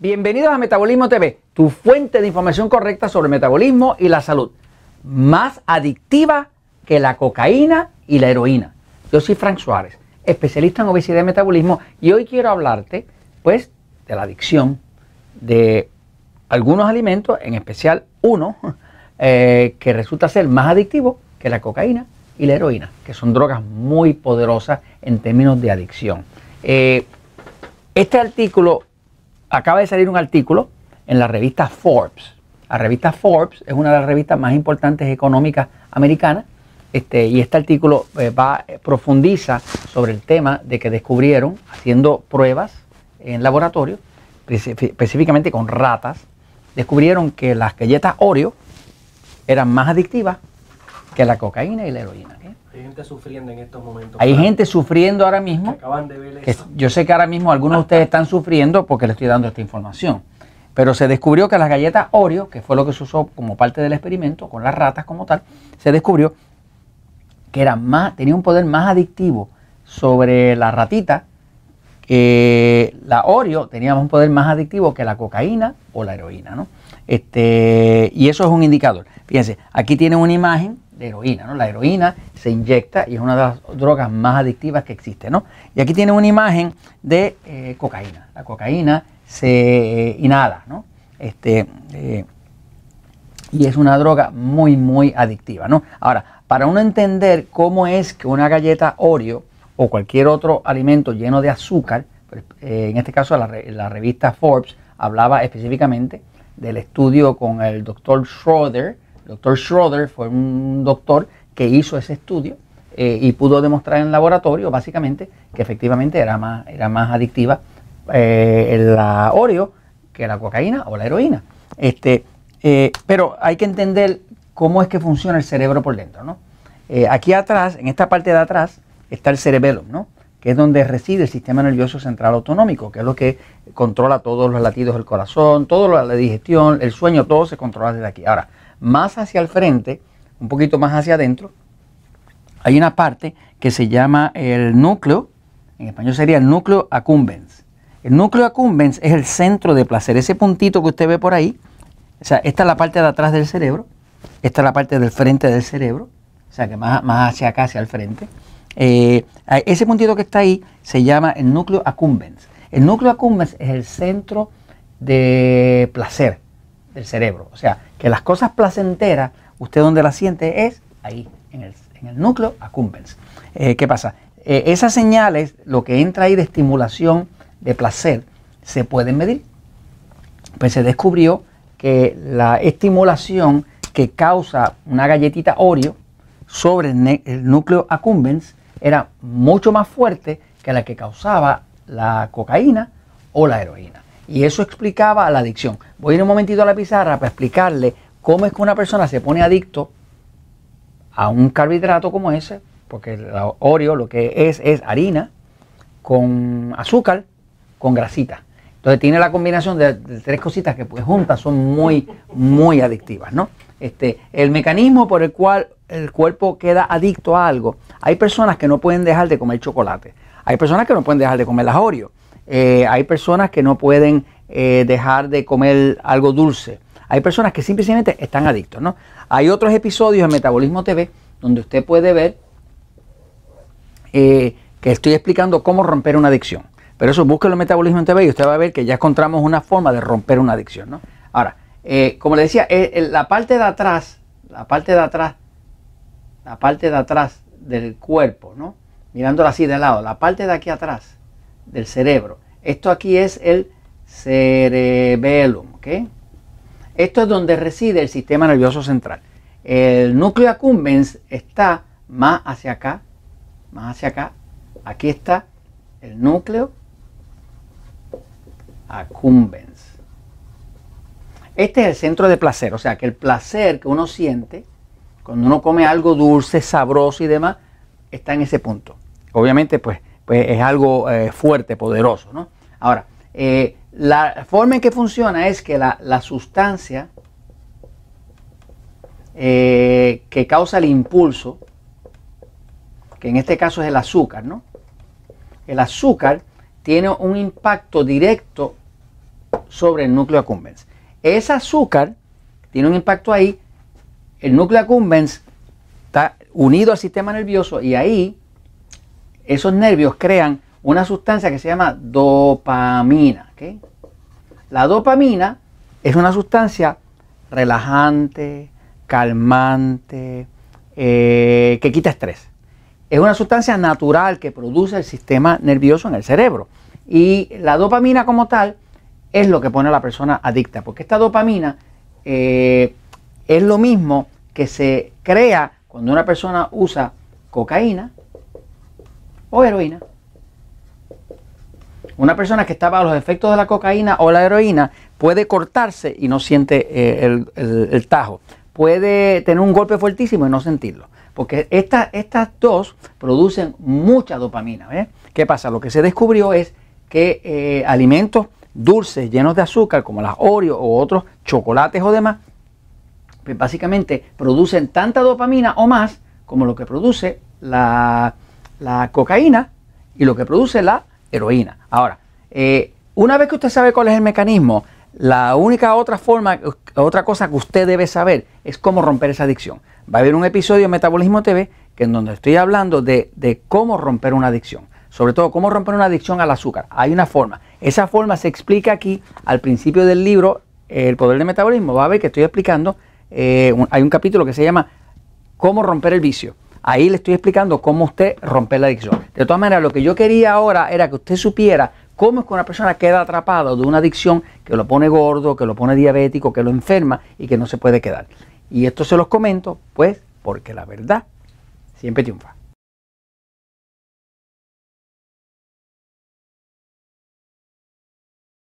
Bienvenidos a Metabolismo TV, tu fuente de información correcta sobre metabolismo y la salud. Más adictiva que la cocaína y la heroína. Yo soy Frank Suárez, especialista en obesidad y metabolismo, y hoy quiero hablarte, pues, de la adicción de algunos alimentos, en especial uno, eh, que resulta ser más adictivo que la cocaína y la heroína, que son drogas muy poderosas en términos de adicción. Eh, este artículo acaba de salir un artículo en la revista Forbes. La revista Forbes es una de las revistas más importantes económicas americanas. Este, y este artículo eh, va, eh, profundiza sobre el tema de que descubrieron, haciendo pruebas en laboratorio, específicamente con ratas, descubrieron que las galletas Oreo eran más adictivas que la cocaína y la heroína. Gente sufriendo en estos momentos. Hay gente sufriendo ahora mismo. acaban de ver yo sé que ahora mismo algunos de ustedes están sufriendo porque les estoy dando esta información. Pero se descubrió que las galletas Oreo, que fue lo que se usó como parte del experimento con las ratas como tal, se descubrió que era más, tenía un poder más adictivo sobre la ratita. que la Oreo tenía un poder más adictivo que la cocaína o la heroína, ¿no? Este, y eso es un indicador. Fíjense, aquí tienen una imagen de heroína, ¿no? La heroína se inyecta y es una de las drogas más adictivas que existe. Y aquí tiene una imagen de eh, cocaína. La cocaína se eh, inhala, ¿no? Este, eh, y es una droga muy, muy adictiva. Ahora, para uno entender cómo es que una galleta Oreo o cualquier otro alimento lleno de azúcar, pues, en este caso la, la revista Forbes hablaba específicamente del estudio con el doctor Schroeder, doctor Schroeder fue un doctor que hizo ese estudio eh, y pudo demostrar en laboratorio básicamente que efectivamente era más, era más adictiva eh, la Oreo que la cocaína o la heroína. Este, eh, pero hay que entender cómo es que funciona el cerebro por dentro. ¿no? aquí atrás, en esta parte de atrás, está el cerebelo, ¿no? que es donde reside el sistema nervioso central autonómico, que es lo que controla todos los latidos del corazón, toda la digestión, el sueño, todo se controla desde aquí. Ahora, más hacia el frente, un poquito más hacia adentro, hay una parte que se llama el núcleo, en español sería el núcleo accumbens. El núcleo accumbens es el centro de placer, ese puntito que usted ve por ahí, o sea, esta es la parte de atrás del cerebro, esta es la parte del frente del cerebro, o sea, que más, más hacia acá, hacia el frente. Eh, ese puntito que está ahí se llama el núcleo accumbens. El núcleo accumbens es el centro de placer del cerebro. O sea, que las cosas placenteras, usted donde las siente es ahí, en el, núcleo accumbens. Eh, ¿Qué pasa? Eh, esas señales, lo que entra ahí de estimulación, de placer, se pueden medir. Pues se descubrió que la estimulación que causa una galletita Oreo sobre el, el núcleo accumbens era mucho más fuerte que la que causaba la cocaína o la heroína. Y eso explicaba la adicción. Voy a ir un momentito a la pizarra para explicarle cómo es que una persona se pone adicto a un carbohidrato como ese, porque el Oreo lo que es es harina con azúcar con grasita. Entonces tiene la combinación de, tres cositas que pues juntas son muy, muy adictivas, ¿no? Este, el mecanismo por el cual el cuerpo queda adicto a algo. Hay personas que no pueden dejar de comer chocolate. Hay personas que no pueden dejar de comer las Oreo. Eh, hay personas que no pueden eh, dejar de comer algo dulce. Hay personas que simplemente están adictos, ¿no? Hay otros episodios en Metabolismo TV donde usted puede ver eh, que estoy explicando cómo romper una adicción. Pero eso búsquelo en Metabolismo TV y usted va a ver que ya encontramos una forma de romper una adicción, ¿no? Ahora, como le decía, la parte de atrás, la parte de atrás, la parte de atrás del cuerpo, ¿no? Mirándola así de lado, la parte de aquí atrás del cerebro. Esto aquí es el cerebellum, ¿ok? Esto es donde reside el sistema nervioso central. El núcleo accumbens está más hacia acá, más hacia acá. Aquí está el núcleo accumbens. Este es el centro de placer, o sea que el placer que uno siente cuando uno come algo dulce, sabroso y demás, está en ese punto. Obviamente, pues pues es algo eh, fuerte, poderoso. ¿no? Ahora, eh, la forma en que funciona es que la, sustancia eh, que causa el impulso, que en este caso es el azúcar, ¿no? El azúcar tiene un impacto directo sobre el núcleo accumbens. Ese azúcar tiene un impacto ahí, el núcleo accumbens está unido al sistema nervioso y ahí esos nervios crean una sustancia que se llama dopamina. La dopamina es una sustancia relajante, calmante, eh, que quita estrés. Es una sustancia natural que produce el sistema nervioso en el cerebro. Y la dopamina como tal es lo que pone a la persona adicta, porque esta dopamina eh, es lo mismo que se crea cuando una persona usa cocaína o heroína. Una persona que está bajo los efectos de la cocaína o la heroína puede cortarse y no siente eh, el, tajo. Puede tener un golpe fuertísimo y no sentirlo. Porque estas dos producen mucha dopamina. ¿Qué pasa? Lo que se descubrió es que eh, alimentos dulces llenos de azúcar, como las Oreo o otros chocolates o demás, pues básicamente producen tanta dopamina o más como lo que produce la, la cocaína y lo que produce la heroína. Ahora, eh, una vez que usted sabe cuál es el mecanismo, la única otra forma, otra cosa que usted debe saber es cómo romper esa adicción. Va a haber un episodio de Metabolismo TV que en donde estoy hablando de, de cómo romper una adicción. Sobre todo, cómo romper una adicción al azúcar. Hay una forma. Esa forma se explica aquí al principio del libro El poder del metabolismo. Va a ver que estoy explicando. Eh, hay un capítulo que se llama Cómo romper el vicio. Ahí le estoy explicando cómo usted rompe la adicción. De todas maneras, lo que yo quería ahora era que usted supiera cómo es que una persona queda atrapada de una adicción que lo pone gordo, que lo pone diabético, que lo enferma y que no se puede quedar. Y esto se los comento, pues, porque la verdad siempre triunfa.